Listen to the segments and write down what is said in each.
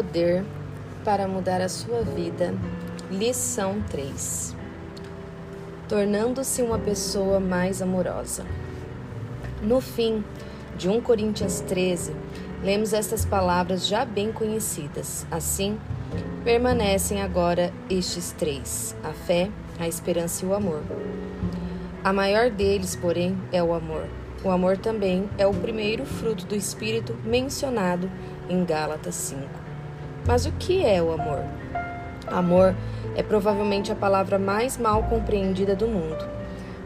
poder para mudar a sua vida. Lição 3. Tornando-se uma pessoa mais amorosa. No fim de 1 Coríntios 13, lemos estas palavras já bem conhecidas. Assim, permanecem agora estes três: a fé, a esperança e o amor. A maior deles, porém, é o amor. O amor também é o primeiro fruto do Espírito mencionado em Gálatas 5. Mas o que é o amor? Amor é provavelmente a palavra mais mal compreendida do mundo.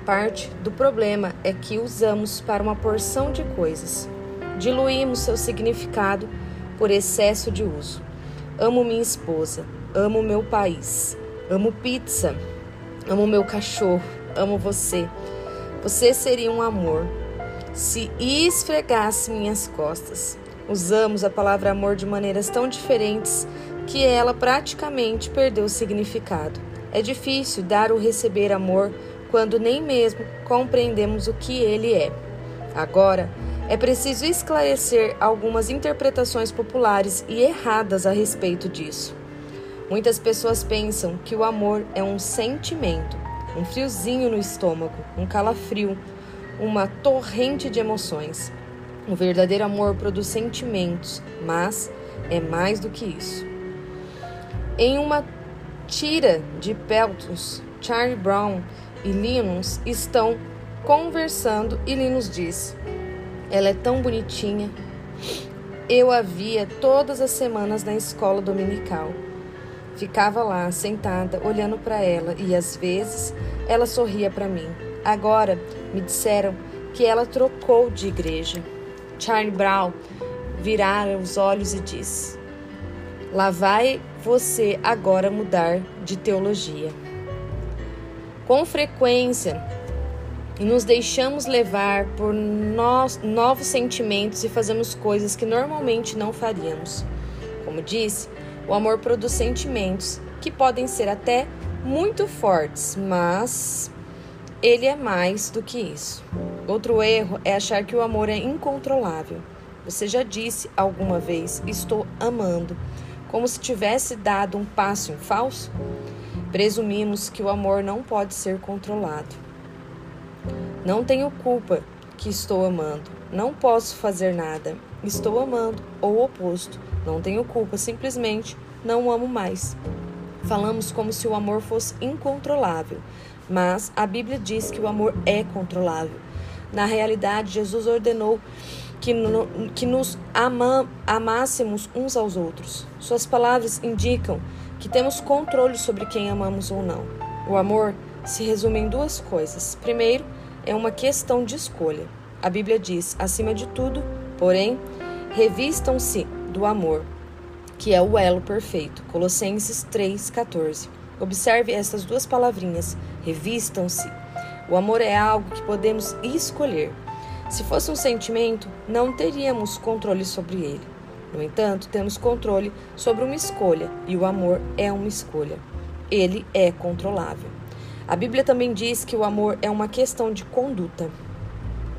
Parte do problema é que usamos para uma porção de coisas. Diluímos seu significado por excesso de uso. Amo minha esposa, amo meu país, amo pizza, amo meu cachorro, amo você. Você seria um amor se esfregasse minhas costas. Usamos a palavra amor de maneiras tão diferentes que ela praticamente perdeu o significado. É difícil dar ou receber amor quando nem mesmo compreendemos o que ele é. Agora, é preciso esclarecer algumas interpretações populares e erradas a respeito disso. Muitas pessoas pensam que o amor é um sentimento, um friozinho no estômago, um calafrio, uma torrente de emoções. O verdadeiro amor produz sentimentos, mas é mais do que isso. Em uma tira de Peltos, Charlie Brown e Linus estão conversando e Linus diz: Ela é tão bonitinha. Eu a via todas as semanas na escola dominical. Ficava lá, sentada, olhando para ela e às vezes ela sorria para mim. Agora me disseram que ela trocou de igreja. Charlie Brown virara os olhos e disse: Lá vai você agora mudar de teologia. Com frequência, nos deixamos levar por novos sentimentos e fazemos coisas que normalmente não faríamos. Como disse, o amor produz sentimentos que podem ser até muito fortes, mas ele é mais do que isso. Outro erro é achar que o amor é incontrolável. Você já disse alguma vez, estou amando, como se tivesse dado um passo em falso? Presumimos que o amor não pode ser controlado. Não tenho culpa que estou amando. Não posso fazer nada. Estou amando, ou o oposto. Não tenho culpa, simplesmente não amo mais. Falamos como se o amor fosse incontrolável, mas a Bíblia diz que o amor é controlável. Na realidade, Jesus ordenou que, no, que nos ama, amássemos uns aos outros. Suas palavras indicam que temos controle sobre quem amamos ou não. O amor se resume em duas coisas. Primeiro, é uma questão de escolha. A Bíblia diz, acima de tudo, porém, revistam-se do amor, que é o elo perfeito. Colossenses 3,14. Observe essas duas palavrinhas, revistam-se. O amor é algo que podemos escolher. Se fosse um sentimento, não teríamos controle sobre ele. No entanto, temos controle sobre uma escolha, e o amor é uma escolha. Ele é controlável. A Bíblia também diz que o amor é uma questão de conduta.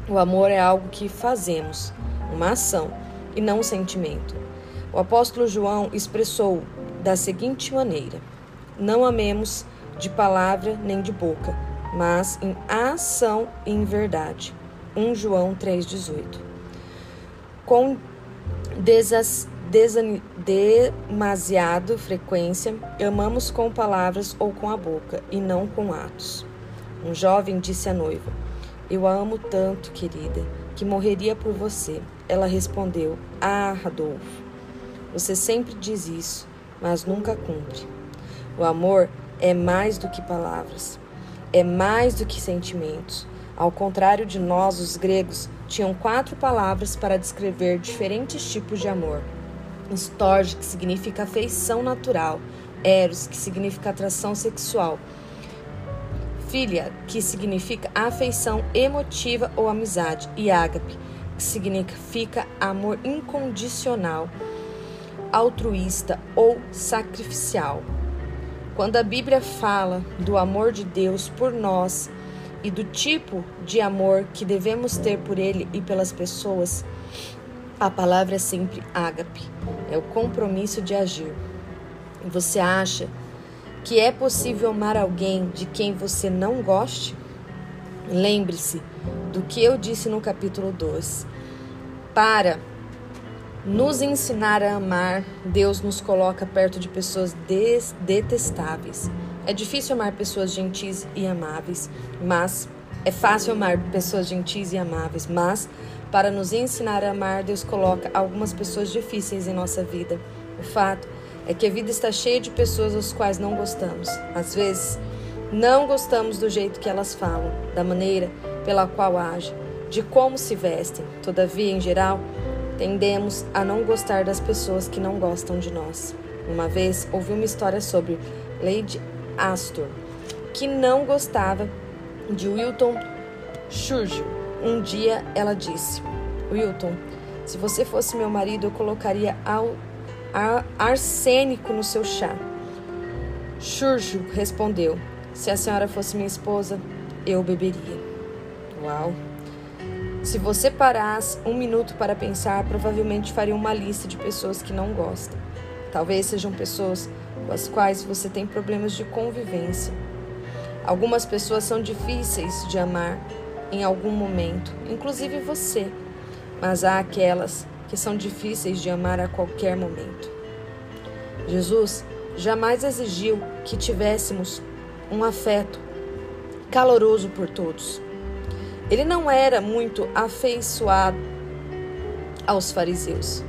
O amor é algo que fazemos, uma ação, e não um sentimento. O apóstolo João expressou da seguinte maneira: Não amemos de palavra nem de boca, mas em ação e em verdade. 1 João 3,18. Com desas, desan, demasiado frequência, amamos com palavras ou com a boca, e não com atos. Um jovem disse à noiva: Eu a amo tanto, querida, que morreria por você. Ela respondeu: Ah, Radolfo, você sempre diz isso, mas nunca cumpre. O amor é mais do que palavras, é mais do que sentimentos. Ao contrário de nós, os gregos tinham quatro palavras para descrever diferentes tipos de amor. Storge, que significa afeição natural, Eros, que significa atração sexual, Filia, que significa afeição emotiva ou amizade, e Ágape, que significa amor incondicional altruísta ou sacrificial. Quando a Bíblia fala do amor de Deus por nós e do tipo de amor que devemos ter por Ele e pelas pessoas, A palavra é sempre ágape, é o compromisso de agir. Você acha que é possível amar alguém de quem você não goste? Lembre-se do que eu disse no capítulo 2. Para nos ensinar a amar, Deus nos coloca perto de pessoas detestáveis. É difícil amar pessoas gentis e amáveis, mas é fácil amar pessoas gentis e amáveis, mas para nos ensinar a amar, Deus coloca algumas pessoas difíceis em nossa vida. O fato é que a vida está cheia de pessoas das quais não gostamos. Às vezes, não gostamos do jeito que elas falam, da maneira pela qual agem, de como se vestem. Todavia, em geral, Tendemos a não gostar das pessoas que não gostam de nós. Uma vez ouvi uma história sobre Lady Astor, que não gostava de Wilton Churchill. Um dia ela disse: Wilton, se você fosse meu marido, eu colocaria ao, arsênico no seu chá. Churchill respondeu: Se a senhora fosse minha esposa, eu beberia. Uau! Se você parasse um minuto para pensar, provavelmente faria uma lista de pessoas que não gostam. Talvez sejam pessoas com as quais você tem problemas de convivência. Algumas pessoas são difíceis de amar em algum momento, inclusive você, mas há aquelas que são difíceis de amar a qualquer momento. Jesus jamais exigiu que tivéssemos um afeto caloroso por todos. Ele não era muito afeiçoado aos fariseus.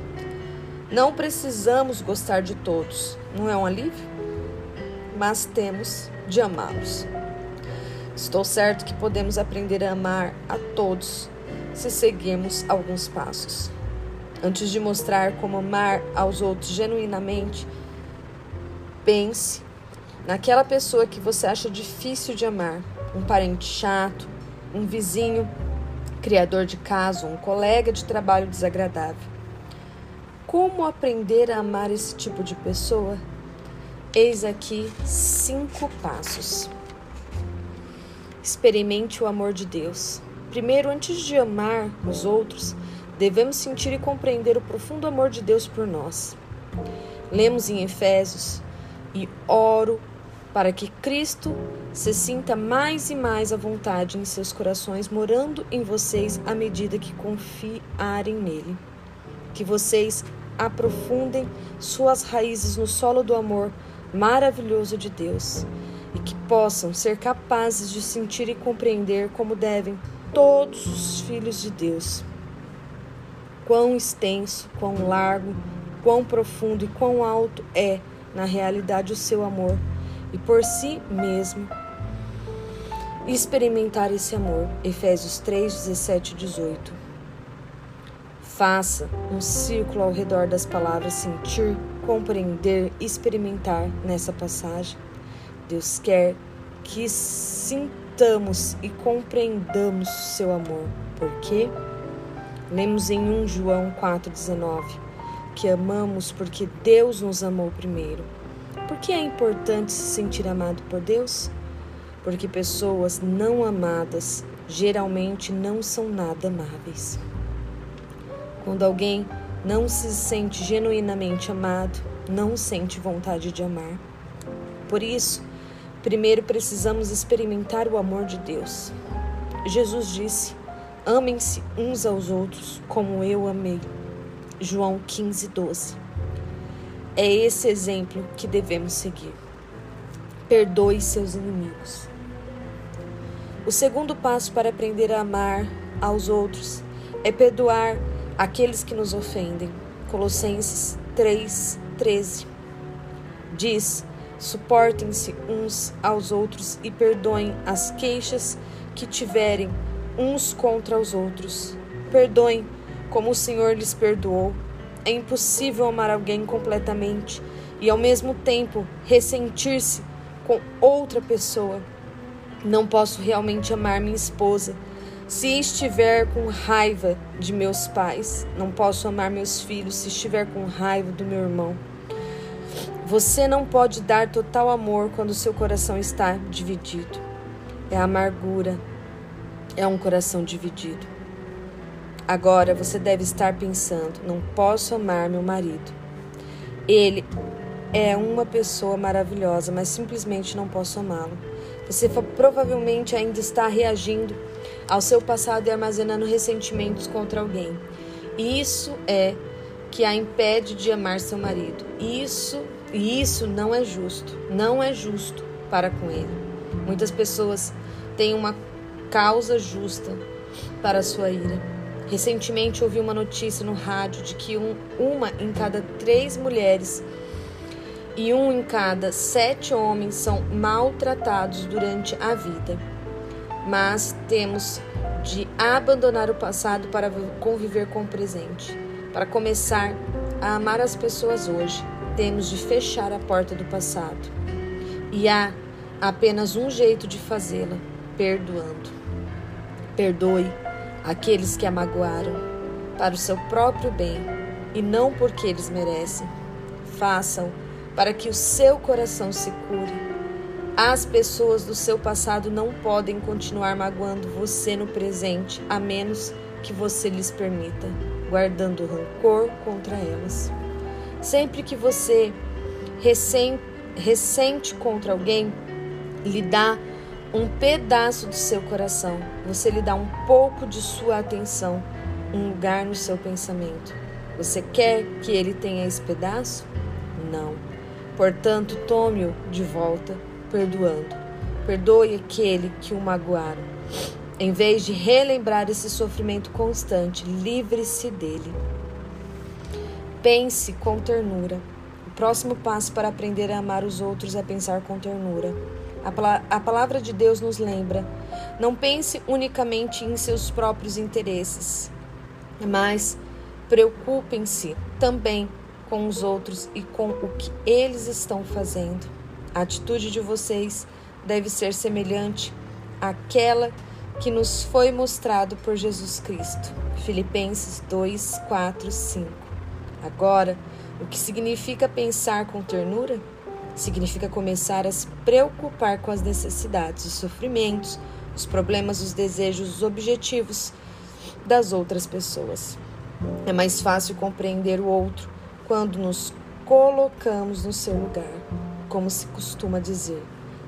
Não precisamos gostar de todos, não é um alívio? Mas temos de amá-los. Estou certo que podemos aprender a amar a todos se seguirmos alguns passos. Antes de mostrar como amar aos outros genuinamente, pense naquela pessoa que você acha difícil de amar, um parente chato, um vizinho, criador de caso, um colega de trabalho desagradável. Como aprender a amar esse tipo de pessoa? Eis aqui cinco passos. Experimente o amor de Deus. Primeiro, antes de amar os outros, devemos sentir e compreender o profundo amor de Deus por nós. Lemos em Efésios: E oro para que Cristo se sinta mais e mais à vontade em seus corações, morando em vocês à medida que confiarem nele. Que vocês aprofundem suas raízes no solo do amor maravilhoso de Deus e que possam ser capazes de sentir e compreender como devem todos os filhos de Deus. Quão extenso, quão largo, quão profundo e quão alto é, na realidade, o seu amor e por si mesmo experimentar esse amor. Efésios 3, 17 e 18. Faça um círculo ao redor das palavras sentir, compreender, experimentar nessa passagem. Deus quer que sintamos e compreendamos seu amor. Por quê? Lemos em 1 João 4,19 que amamos porque Deus nos amou primeiro. Por que é importante se sentir amado por Deus? Porque pessoas não amadas geralmente não são nada amáveis. Quando alguém não se sente genuinamente amado, não sente vontade de amar. Por isso, primeiro precisamos experimentar o amor de Deus. Jesus disse: Amem-se uns aos outros como eu amei. João 15, 12. É esse exemplo que devemos seguir. Perdoe seus inimigos. O segundo passo para aprender a amar aos outros é perdoar aqueles que nos ofendem. Colossenses 3:13 diz: Suportem-se uns aos outros e perdoem as queixas que tiverem uns contra os outros. Perdoem como o Senhor lhes perdoou. É impossível amar alguém completamente e ao mesmo tempo ressentir-se com outra pessoa. Não posso realmente amar minha esposa se estiver com raiva de meus pais. Não posso amar meus filhos se estiver com raiva do meu irmão. Você não pode dar total amor quando seu coração está dividido. É amargura, é um coração dividido. Agora você deve estar pensando: não posso amar meu marido. Ele é uma pessoa maravilhosa, mas simplesmente não posso amá-lo. Você provavelmente ainda está reagindo ao seu passado e armazenando ressentimentos contra alguém. Isso é que a impede de amar seu marido. Isso e isso não é justo. Não é justo para com ele. Muitas pessoas têm uma causa justa para sua ira. Recentemente ouvi uma notícia no rádio de que um, uma em cada três mulheres e um em cada sete homens são maltratados durante a vida. Mas temos de abandonar o passado para conviver com o presente. Para começar a amar as pessoas hoje, temos de fechar a porta do passado. E há apenas um jeito de fazê-la: perdoando. Perdoe aqueles que a magoaram, para o seu próprio bem e não porque eles merecem. Façam para que o seu coração se cure as pessoas do seu passado não podem continuar magoando você no presente, a menos que você lhes permita, guardando rancor contra elas. Sempre que você ressente contra alguém, lhe dá um pedaço do seu coração, você lhe dá um pouco de sua atenção, um lugar no seu pensamento. Você quer que ele tenha esse pedaço? Não. Portanto, tome-o de volta perdoando. Perdoe aquele que o magoaram. Em vez de relembrar esse sofrimento constante, livre-se dele. Pense com ternura. O próximo passo para aprender a amar os outros é pensar com ternura. A palavra de Deus nos lembra: não pense unicamente em seus próprios interesses, mas preocupem-se também com os outros e com o que eles estão fazendo. A atitude de vocês deve ser semelhante àquela que nos foi mostrado por Jesus Cristo. Filipenses 2, 4, 5. Agora, o que significa pensar com ternura? Significa começar a se preocupar com as necessidades, os sofrimentos, os problemas, os desejos, os objetivos das outras pessoas. É mais fácil compreender o outro quando nos colocamos no seu lugar como se costuma dizer,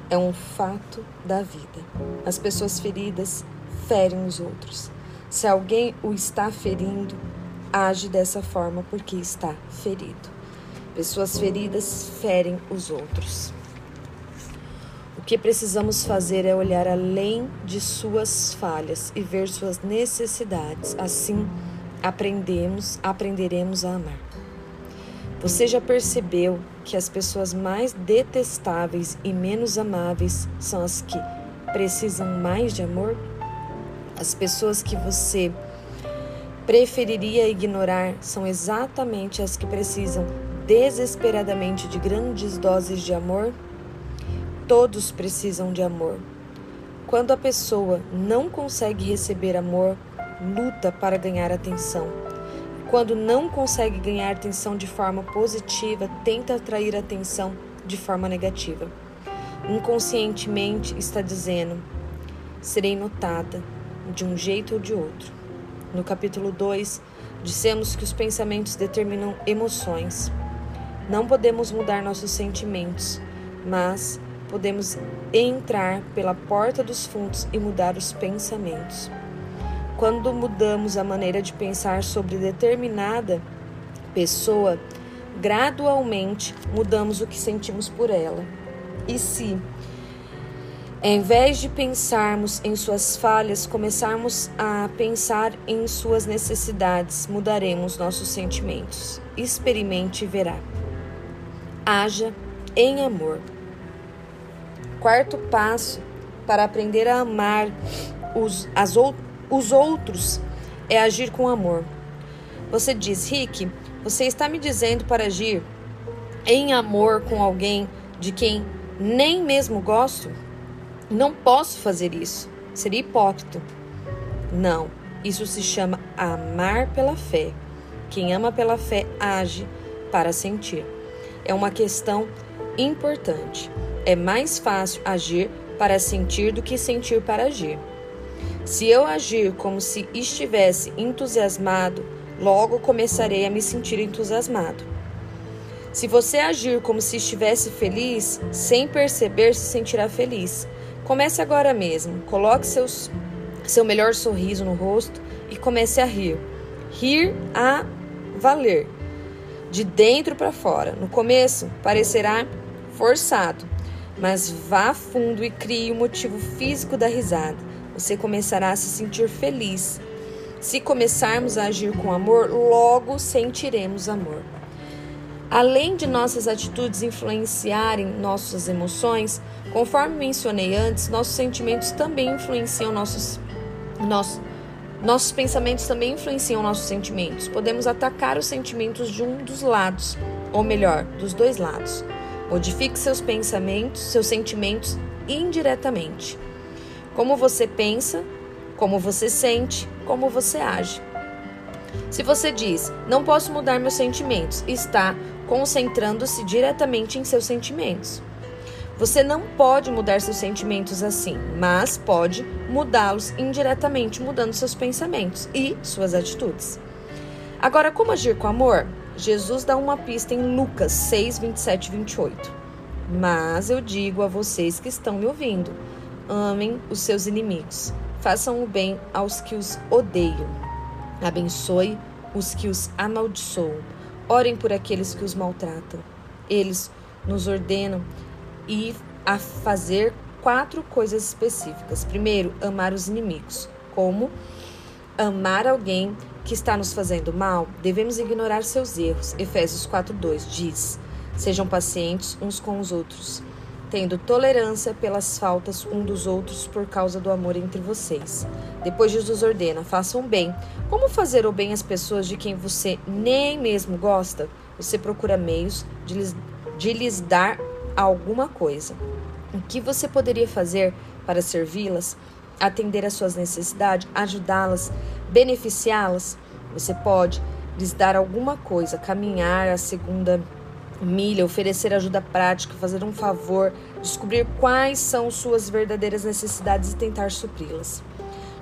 é um fato da vida. As pessoas feridas ferem os outros. Se alguém o está ferindo, age dessa forma porque está ferido. Pessoas feridas ferem os outros. O que precisamos fazer é olhar além de suas falhas e ver suas necessidades. Assim, aprendemos, aprenderemos a amar. Você já percebeu que as pessoas mais detestáveis e menos amáveis são as que precisam mais de amor? As pessoas que você preferiria ignorar são exatamente as que precisam desesperadamente de grandes doses de amor? Todos precisam de amor. Quando a pessoa não consegue receber amor, luta para ganhar atenção quando não consegue ganhar atenção de forma positiva, tenta atrair atenção de forma negativa. Inconscientemente está dizendo: serei notada de um jeito ou de outro. No capítulo 2, dissemos que os pensamentos determinam emoções. Não podemos mudar nossos sentimentos, mas podemos entrar pela porta dos fundos e mudar os pensamentos. Quando mudamos a maneira de pensar sobre determinada pessoa, gradualmente mudamos o que sentimos por ela. E se, em vez de pensarmos em suas falhas, começarmos a pensar em suas necessidades, mudaremos nossos sentimentos. Experimente e verá. Haja em amor. Quarto passo para aprender a amar os, as os outros é agir com amor. Você diz, Rick, você está me dizendo para agir em amor com alguém de quem nem mesmo gosto? Não posso fazer isso. Seria hipócrita. Não, isso se chama amar pela fé. Quem ama pela fé age para sentir. É uma questão importante. É mais fácil agir para sentir do que sentir para agir. Se eu agir como se estivesse entusiasmado, logo começarei a me sentir entusiasmado. Se você agir como se estivesse feliz, sem perceber, se sentirá feliz. Comece agora mesmo. Coloque seus, seu melhor sorriso no rosto e comece a rir. Rir a valer. De dentro para fora. No começo, parecerá forçado, mas vá fundo e crie o motivo físico da risada. Você começará a se sentir feliz. Se começarmos a agir com amor, logo sentiremos amor. Além de nossas atitudes influenciarem nossas emoções, conforme mencionei antes, nossos sentimentos também influenciam nossos, nossos, nossos pensamentos também influenciam nossos sentimentos. Podemos atacar os sentimentos de um dos lados, ou melhor, dos dois lados. Modifique seus pensamentos, seus sentimentos indiretamente. Como você pensa, como você sente, como você age. Se você diz, não posso mudar meus sentimentos, está concentrando-se diretamente em seus sentimentos. Você não pode mudar seus sentimentos assim, mas pode mudá-los indiretamente, mudando seus pensamentos e suas atitudes. Agora, como agir com amor? Jesus dá uma pista em Lucas 6, 27 e 28. Mas eu digo a vocês que estão me ouvindo: amem os seus inimigos, façam o bem aos que os odeiam, abençoe os que os amaldiçoam Orem por aqueles que os maltratam. Eles nos ordenam e a fazer quatro coisas específicas. Primeiro, amar os inimigos. Como amar alguém que está nos fazendo mal, devemos ignorar seus erros. Efésios 4:2 diz: Sejam pacientes uns com os outros, tendo tolerância pelas faltas um dos outros por causa do amor entre vocês. Depois Jesus ordena: façam bem. Como fazer o bem às pessoas de quem você nem mesmo gosta? Você procura meios de lhes, de lhes dar alguma coisa. O que você poderia fazer para servi-las, atender às suas necessidades, ajudá-las, beneficiá-las? Você pode lhes dar alguma coisa, caminhar a segunda milha, oferecer ajuda prática, fazer um favor, descobrir quais são suas verdadeiras necessidades e tentar supri-las.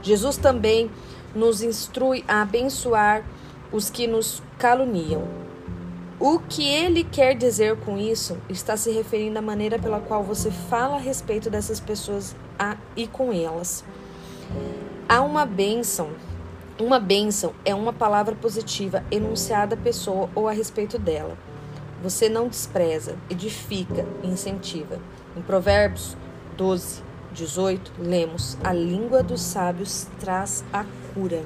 Jesus também nos instrui a abençoar os que nos caluniam. O que ele quer dizer com isso está se referindo à maneira pela qual você fala a respeito dessas pessoas e com elas. Há uma bênção. Uma bênção é uma palavra positiva enunciada à pessoa ou a respeito dela. Você não despreza, edifica incentiva. Em Provérbios 12, 18, lemos: A língua dos sábios traz a cura.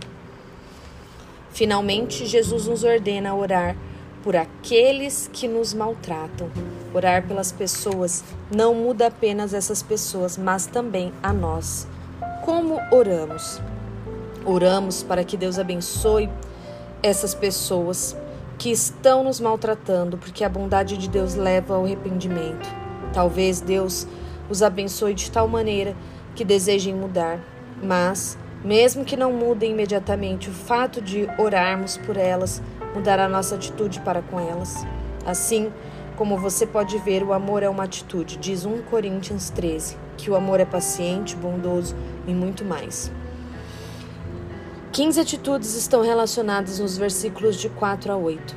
Finalmente, Jesus nos ordena a orar por aqueles que nos maltratam. Orar pelas pessoas não muda apenas essas pessoas, mas também a nós. Como oramos? Oramos para que Deus abençoe essas pessoas que estão nos maltratando, porque a bondade de Deus leva ao arrependimento. Talvez Deus os abençoe de tal maneira que desejem mudar, mas, mesmo que não mudem imediatamente, o fato de orarmos por elas mudará nossa atitude para com elas. Assim, como você pode ver, o amor é uma atitude, diz 1 Coríntios 13, que o amor é paciente, bondoso e muito mais. 15 atitudes estão relacionadas nos versículos de 4 a 8.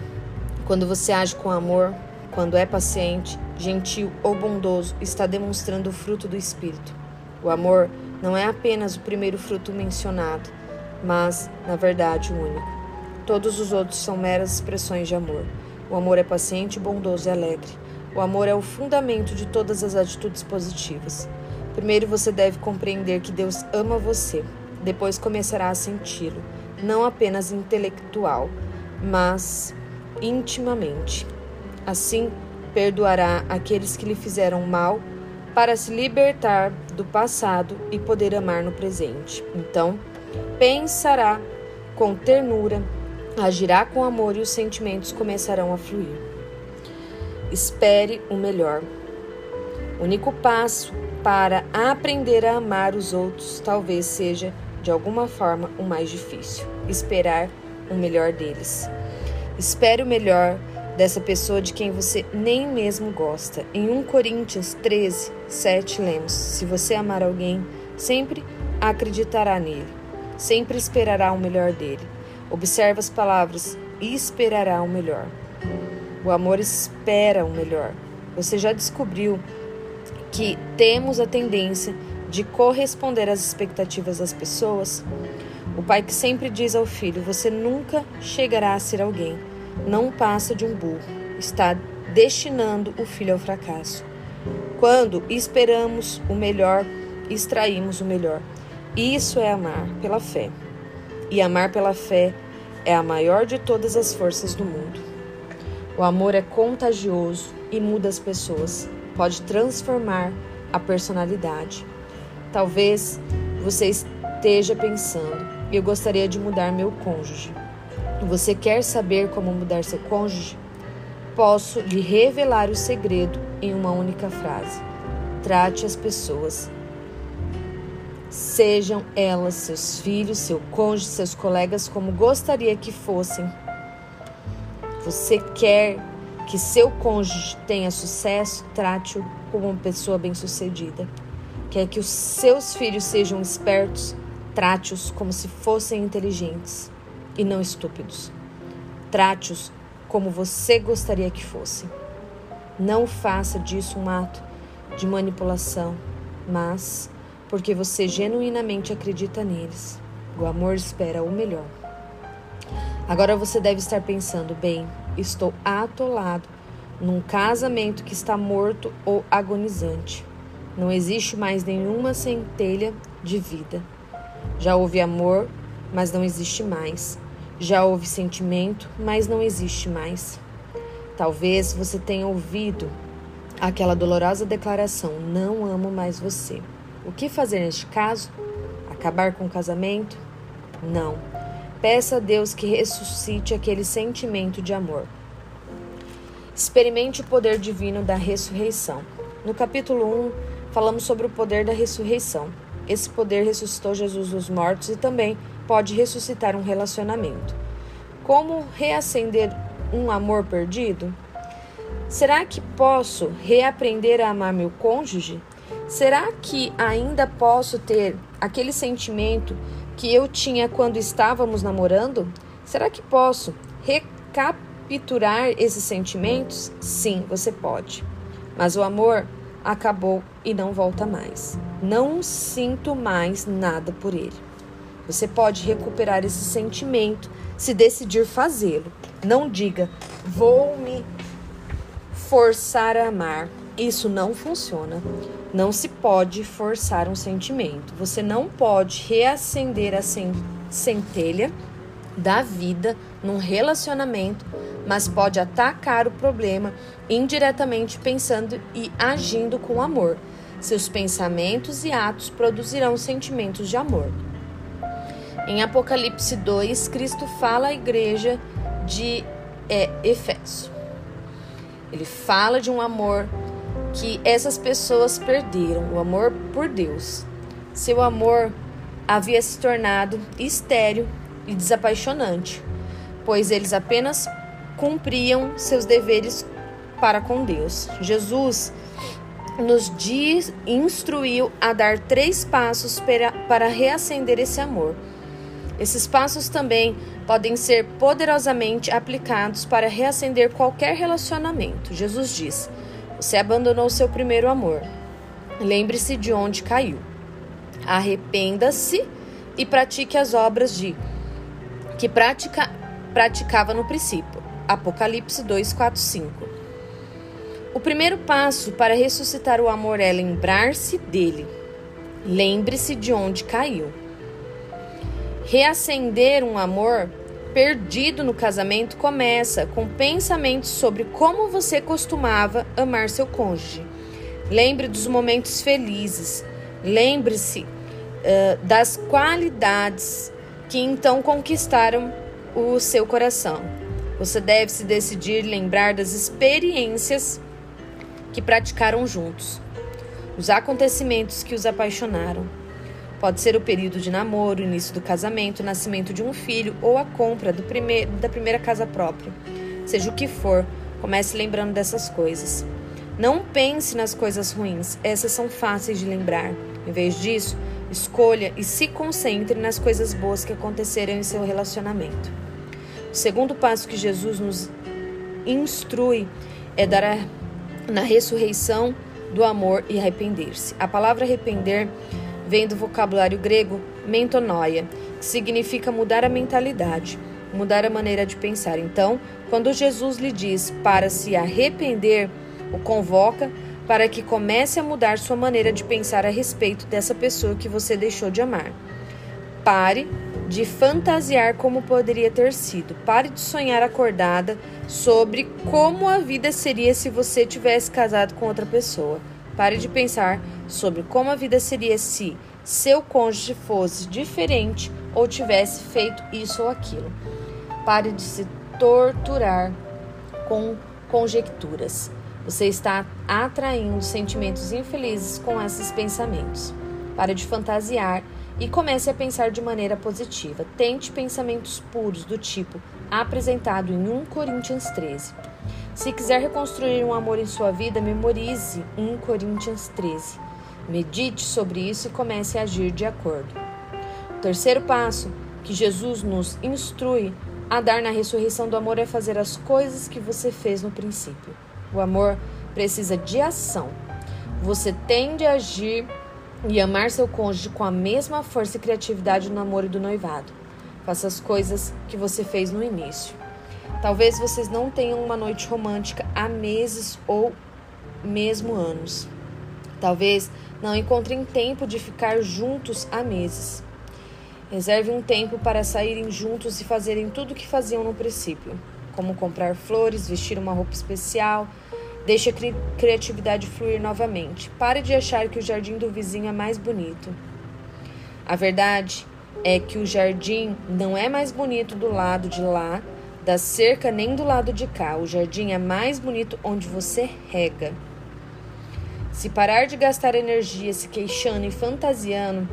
Quando você age com amor, quando é paciente, gentil ou bondoso, está demonstrando o fruto do Espírito. O amor não é apenas o primeiro fruto mencionado, mas, na verdade, o único. Todos os outros são meras expressões de amor. O amor é paciente, bondoso e alegre. O amor é o fundamento de todas as atitudes positivas. Primeiro você deve compreender que Deus ama você depois começará a senti-lo, não apenas intelectual, mas intimamente. Assim, perdoará aqueles que lhe fizeram mal para se libertar do passado e poder amar no presente. Então, pensará com ternura, agirá com amor e os sentimentos começarão a fluir. Espere o melhor. O único passo para aprender a amar os outros talvez seja de alguma forma, o mais difícil: esperar o melhor deles. Espere o melhor dessa pessoa de quem você nem mesmo gosta. Em 1 Coríntios 13, 7, lemos: Se você amar alguém, sempre acreditará nele. sempre esperará o melhor dele. Observe as palavras: esperará o melhor. O amor espera o melhor. Você já descobriu que temos a tendência de corresponder às expectativas das pessoas? O pai que sempre diz ao filho: Você nunca chegará a ser alguém. Não passa de um burro. Está destinando o filho ao fracasso. Quando esperamos o melhor, extraímos o melhor. Isso é amar pela fé. E amar pela fé é a maior de todas as forças do mundo. O amor é contagioso e muda as pessoas. Pode transformar a personalidade. Talvez você esteja pensando: eu gostaria de mudar meu cônjuge. Você quer saber como mudar seu cônjuge? Posso lhe revelar o segredo em uma única frase. Trate as pessoas. Sejam elas seus filhos, seu cônjuge, seus colegas, como gostaria que fossem. Você quer que seu cônjuge tenha sucesso? Trate-o como uma pessoa bem-sucedida. Quer que os seus filhos sejam espertos? Trate-os como se fossem inteligentes e não estúpidos. Trate-os como você gostaria que fossem. Não faça disso um ato de manipulação, mas porque você genuinamente acredita neles. O amor espera o melhor. Agora você deve estar pensando: bem, estou atolado num casamento que está morto ou agonizante. Não existe mais nenhuma centelha de vida. Já houve amor, mas não existe mais. Já houve sentimento, mas não existe mais. Talvez você tenha ouvido aquela dolorosa declaração: Não amo mais você. O que fazer neste caso? Acabar com o casamento? Não. Peça a Deus que ressuscite aquele sentimento de amor. Experimente o poder divino da ressurreição. No capítulo 1, falamos sobre o poder da ressurreição. Esse poder ressuscitou Jesus dos mortos e também pode ressuscitar um relacionamento. Como reacender um amor perdido? Será que posso reaprender a amar meu cônjuge? Será que ainda posso ter aquele sentimento que eu tinha quando estávamos namorando? Será que posso recapturar esses sentimentos? Sim, você pode. Mas o amor acabou e não volta mais. Não sinto mais nada por ele. Você pode recuperar esse sentimento se decidir fazê-lo. Não diga, vou me forçar a amar. Isso não funciona. Não se pode forçar um sentimento. Você não pode reacender a centelha da vida num relacionamento, mas pode atacar o problema indiretamente pensando e agindo com amor. Seus pensamentos e atos produzirão sentimentos de amor. Em Apocalipse 2, Cristo fala à igreja de é, Efeso. Ele fala de um amor que essas pessoas perderam, o amor por Deus. Seu amor havia se tornado estéril e desapaixonante, pois eles apenas cumpriam seus deveres para com Deus. Jesus nos diz, instruiu a dar três passos para, para reacender esse amor. Esses passos também podem ser poderosamente aplicados para reacender qualquer relacionamento. Jesus diz: Você abandonou seu primeiro amor. Lembre-se de onde caiu. Arrependa-se e pratique as obras de que pratica, praticava no princípio. Apocalipse 2, 4, 5. O primeiro passo para ressuscitar o amor é lembrar-se dele. Lembre-se de onde caiu. Reacender um amor perdido no casamento começa com pensamentos sobre como você costumava amar seu cônjuge. Lembre dos momentos felizes. Lembre-se uh, das qualidades que então conquistaram o seu coração. Você deve se decidir lembrar das experiências que praticaram juntos, os acontecimentos que os apaixonaram. Pode ser o período de namoro, o início do casamento, o nascimento de um filho ou a compra do primeiro, da primeira casa própria. Seja o que for, comece lembrando dessas coisas. Não pense nas coisas ruins, essas são fáceis de lembrar. Em vez disso, Escolha e se concentre nas coisas boas que aconteceram em seu relacionamento. O segundo passo que Jesus nos instrui é dar a, na ressurreição do amor e arrepender-se. A palavra arrepender vem do vocabulário grego mentonoia, que significa mudar a mentalidade, mudar a maneira de pensar. Então, quando Jesus lhe diz para se arrepender, o convoca para que comece a mudar sua maneira de pensar a respeito dessa pessoa que você deixou de amar. Pare de fantasiar como poderia ter sido. Pare de sonhar acordada sobre como a vida seria se você tivesse casado com outra pessoa. Pare de pensar sobre como a vida seria se seu cônjuge fosse diferente ou tivesse feito isso ou aquilo. Pare de se torturar com conjecturas. Você está atraindo sentimentos infelizes com esses pensamentos. Pare de fantasiar e comece a pensar de maneira positiva. Tente pensamentos puros do tipo apresentado em 1 Coríntios 13. Se quiser reconstruir um amor em sua vida, memorize 1 Coríntios 13. Medite sobre isso e comece a agir de acordo. O terceiro passo que Jesus nos instrui a dar na ressurreição do amor é fazer as coisas que você fez no princípio. O amor precisa de ação. Você tende a agir e amar seu cônjuge com a mesma força e criatividade no namoro e do noivado. Faça as coisas que você fez no início. Talvez vocês não tenham uma noite romântica há meses ou mesmo anos. Talvez não encontrem tempo de ficar juntos há meses. Reserve um tempo para saírem juntos e fazerem tudo o que faziam no princípio, como comprar flores, vestir uma roupa especial, Deixe a cri criatividade fluir novamente. Pare de achar que o jardim do vizinho é mais bonito. A verdade é que o jardim não é mais bonito do lado de lá da cerca nem do lado de cá. O jardim é mais bonito onde você rega. Se parar de gastar energia se queixando e fantasiando,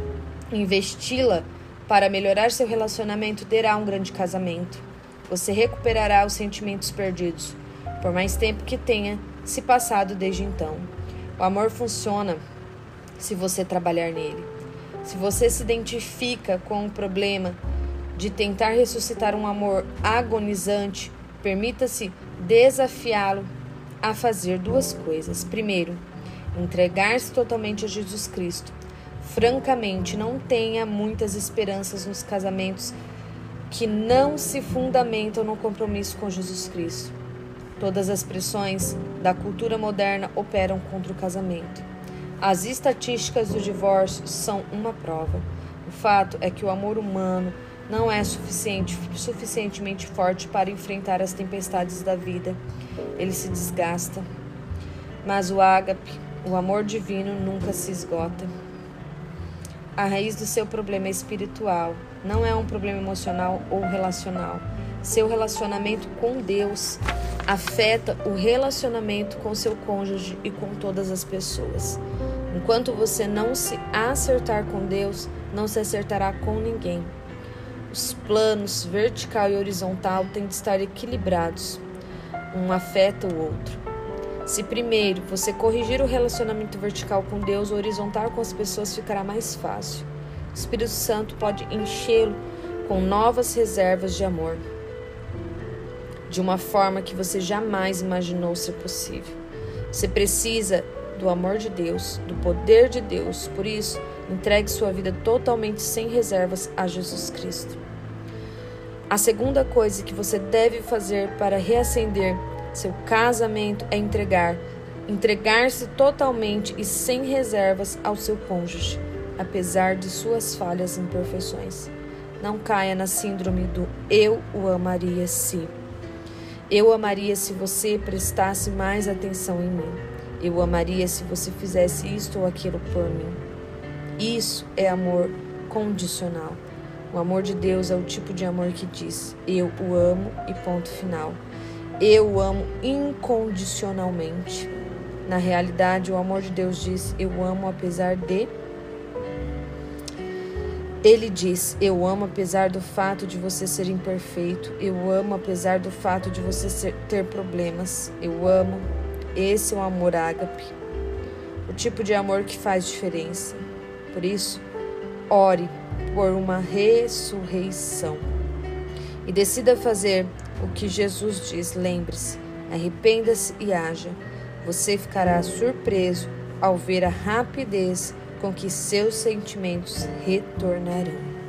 investi-la para melhorar seu relacionamento, terá um grande casamento. Você recuperará os sentimentos perdidos, por mais tempo que tenha se passado desde então. O amor funciona se você trabalhar nele. Se você se identifica com o problema de tentar ressuscitar um amor agonizante, permita-se desafiá-lo a fazer duas coisas. Primeiro, entregar-se totalmente a Jesus Cristo. Francamente, não tenha muitas esperanças nos casamentos que não se fundamentam no compromisso com Jesus Cristo. Todas as pressões da cultura moderna operam contra o casamento. As estatísticas do divórcio são uma prova. O fato é que o amor humano não é suficiente, suficientemente forte para enfrentar as tempestades da vida. Ele se desgasta. Mas o ágape, o amor divino, nunca se esgota. A raiz do seu problema é espiritual, não é um problema emocional ou relacional. Seu relacionamento com Deus afeta o relacionamento com seu cônjuge e com todas as pessoas. Enquanto você não se acertar com Deus, não se acertará com ninguém. Os planos vertical e horizontal têm de estar equilibrados. Um afeta o outro. Se primeiro você corrigir o relacionamento vertical com Deus, o horizontal com as pessoas ficará mais fácil. O Espírito Santo pode enchê-lo com novas reservas de amor de uma forma que você jamais imaginou ser possível. Você precisa do amor de Deus, do poder de Deus. Por isso, entregue sua vida totalmente sem reservas a Jesus Cristo. A segunda coisa que você deve fazer para reacender seu casamento é entregar, entregar-se totalmente e sem reservas ao seu cônjuge, apesar de suas falhas e imperfeições. Não caia na síndrome do eu o amaria se. Eu amaria se você prestasse mais atenção em mim. Eu amaria se você fizesse isto ou aquilo por mim. Isso é amor condicional. O amor de Deus é o tipo de amor que diz: Eu o amo e ponto final. Eu o amo incondicionalmente. Na realidade, o amor de Deus diz: Eu amo apesar de ele diz: Eu amo apesar do fato de você ser imperfeito. Eu amo apesar do fato de você ser, ter problemas. Eu amo. Esse é o amor ágape. O tipo de amor que faz diferença. Por isso, ore por uma ressurreição. E decida fazer o que Jesus diz. Lembre-se, arrependa-se e haja. Você ficará surpreso ao ver a rapidez com que seus sentimentos retornarão.